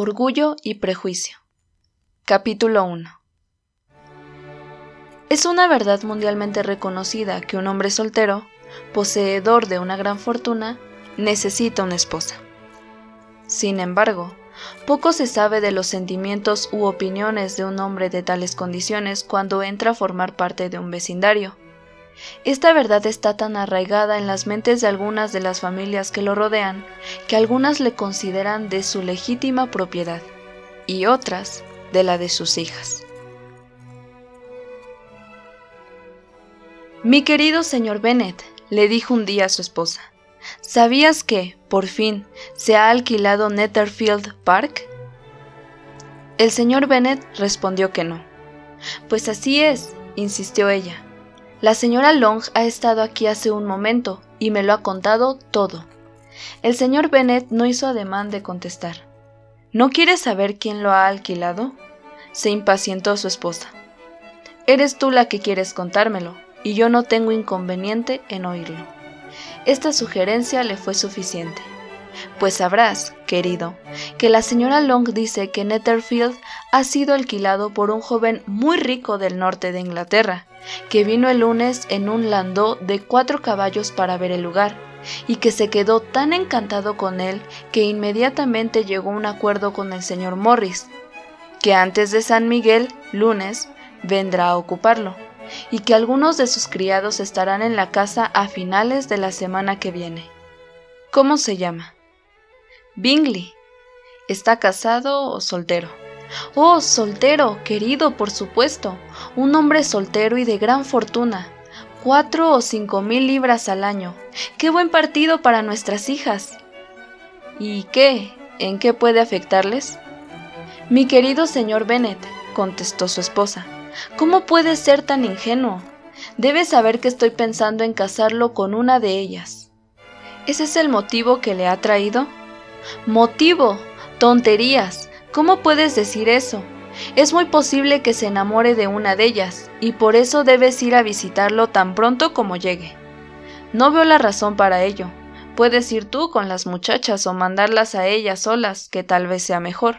Orgullo y Prejuicio. Capítulo 1. Es una verdad mundialmente reconocida que un hombre soltero, poseedor de una gran fortuna, necesita una esposa. Sin embargo, poco se sabe de los sentimientos u opiniones de un hombre de tales condiciones cuando entra a formar parte de un vecindario. Esta verdad está tan arraigada en las mentes de algunas de las familias que lo rodean que algunas le consideran de su legítima propiedad y otras de la de sus hijas. Mi querido señor Bennet, le dijo un día a su esposa, ¿sabías que, por fin, se ha alquilado Netherfield Park? El señor Bennet respondió que no. Pues así es, insistió ella. La señora Long ha estado aquí hace un momento y me lo ha contado todo. El señor Bennet no hizo ademán de contestar. ¿No quieres saber quién lo ha alquilado? se impacientó su esposa. Eres tú la que quieres contármelo, y yo no tengo inconveniente en oírlo. Esta sugerencia le fue suficiente. Pues sabrás, querido, que la señora Long dice que Netherfield ha sido alquilado por un joven muy rico del norte de Inglaterra, que vino el lunes en un landó de cuatro caballos para ver el lugar, y que se quedó tan encantado con él que inmediatamente llegó a un acuerdo con el señor Morris, que antes de San Miguel, lunes, vendrá a ocuparlo, y que algunos de sus criados estarán en la casa a finales de la semana que viene. ¿Cómo se llama? Bingley. ¿Está casado o soltero? Oh, soltero, querido, por supuesto. Un hombre soltero y de gran fortuna. Cuatro o cinco mil libras al año. Qué buen partido para nuestras hijas. ¿Y qué? ¿En qué puede afectarles? Mi querido señor Bennet, contestó su esposa, ¿cómo puede ser tan ingenuo? Debe saber que estoy pensando en casarlo con una de ellas. ¿Ese es el motivo que le ha traído? Motivo. Tonterías. ¿Cómo puedes decir eso? Es muy posible que se enamore de una de ellas, y por eso debes ir a visitarlo tan pronto como llegue. No veo la razón para ello. Puedes ir tú con las muchachas o mandarlas a ellas solas, que tal vez sea mejor.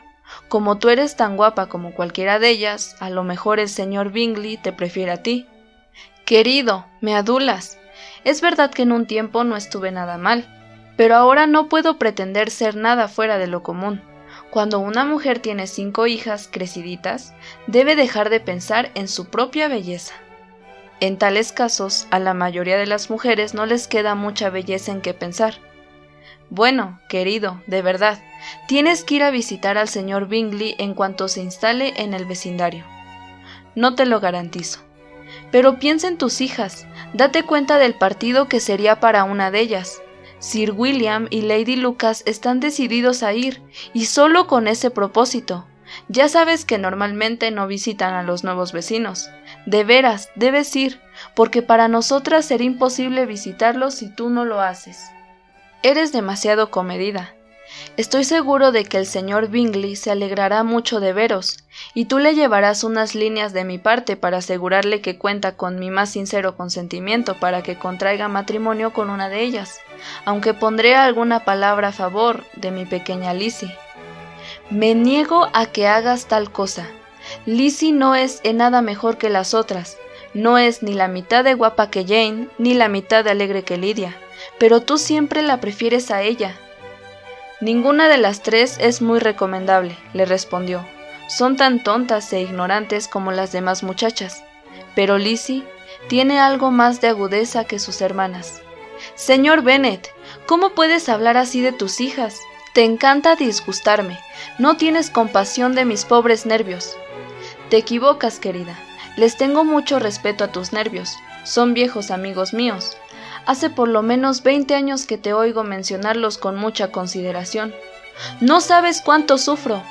Como tú eres tan guapa como cualquiera de ellas, a lo mejor el señor Bingley te prefiere a ti. Querido, me adulas. Es verdad que en un tiempo no estuve nada mal, pero ahora no puedo pretender ser nada fuera de lo común. Cuando una mujer tiene cinco hijas creciditas, debe dejar de pensar en su propia belleza. En tales casos, a la mayoría de las mujeres no les queda mucha belleza en qué pensar. Bueno, querido, de verdad, tienes que ir a visitar al señor Bingley en cuanto se instale en el vecindario. No te lo garantizo. Pero piensa en tus hijas, date cuenta del partido que sería para una de ellas, Sir William y Lady Lucas están decididos a ir, y solo con ese propósito. Ya sabes que normalmente no visitan a los nuevos vecinos. De veras, debes ir, porque para nosotras será imposible visitarlos si tú no lo haces. Eres demasiado comedida. Estoy seguro de que el señor Bingley se alegrará mucho de veros, y tú le llevarás unas líneas de mi parte para asegurarle que cuenta con mi más sincero consentimiento para que contraiga matrimonio con una de ellas, aunque pondré alguna palabra a favor de mi pequeña Lizzie. Me niego a que hagas tal cosa. Lizzie no es en nada mejor que las otras, no es ni la mitad de guapa que Jane, ni la mitad de alegre que Lidia, pero tú siempre la prefieres a ella, Ninguna de las tres es muy recomendable, le respondió. Son tan tontas e ignorantes como las demás muchachas. Pero Lizzie tiene algo más de agudeza que sus hermanas. Señor Bennet, ¿cómo puedes hablar así de tus hijas? Te encanta disgustarme. No tienes compasión de mis pobres nervios. Te equivocas, querida. Les tengo mucho respeto a tus nervios. Son viejos amigos míos. Hace por lo menos veinte años que te oigo mencionarlos con mucha consideración. No sabes cuánto sufro,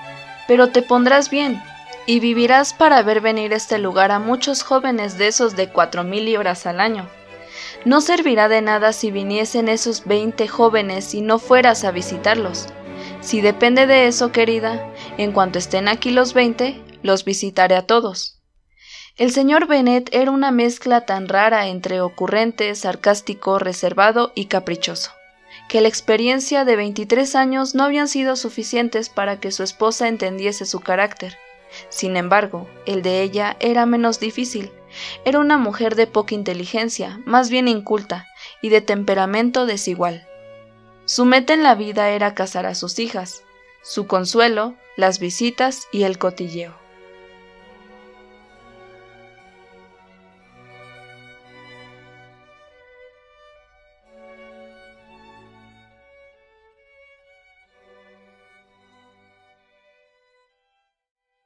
pero te pondrás bien y vivirás para ver venir este lugar a muchos jóvenes de esos de cuatro mil libras al año. No servirá de nada si viniesen esos veinte jóvenes y no fueras a visitarlos. Si depende de eso, querida, en cuanto estén aquí los veinte, los visitaré a todos. El señor Bennet era una mezcla tan rara entre ocurrente, sarcástico, reservado y caprichoso, que la experiencia de 23 años no habían sido suficientes para que su esposa entendiese su carácter. Sin embargo, el de ella era menos difícil. Era una mujer de poca inteligencia, más bien inculta, y de temperamento desigual. Su meta en la vida era casar a sus hijas, su consuelo, las visitas y el cotilleo.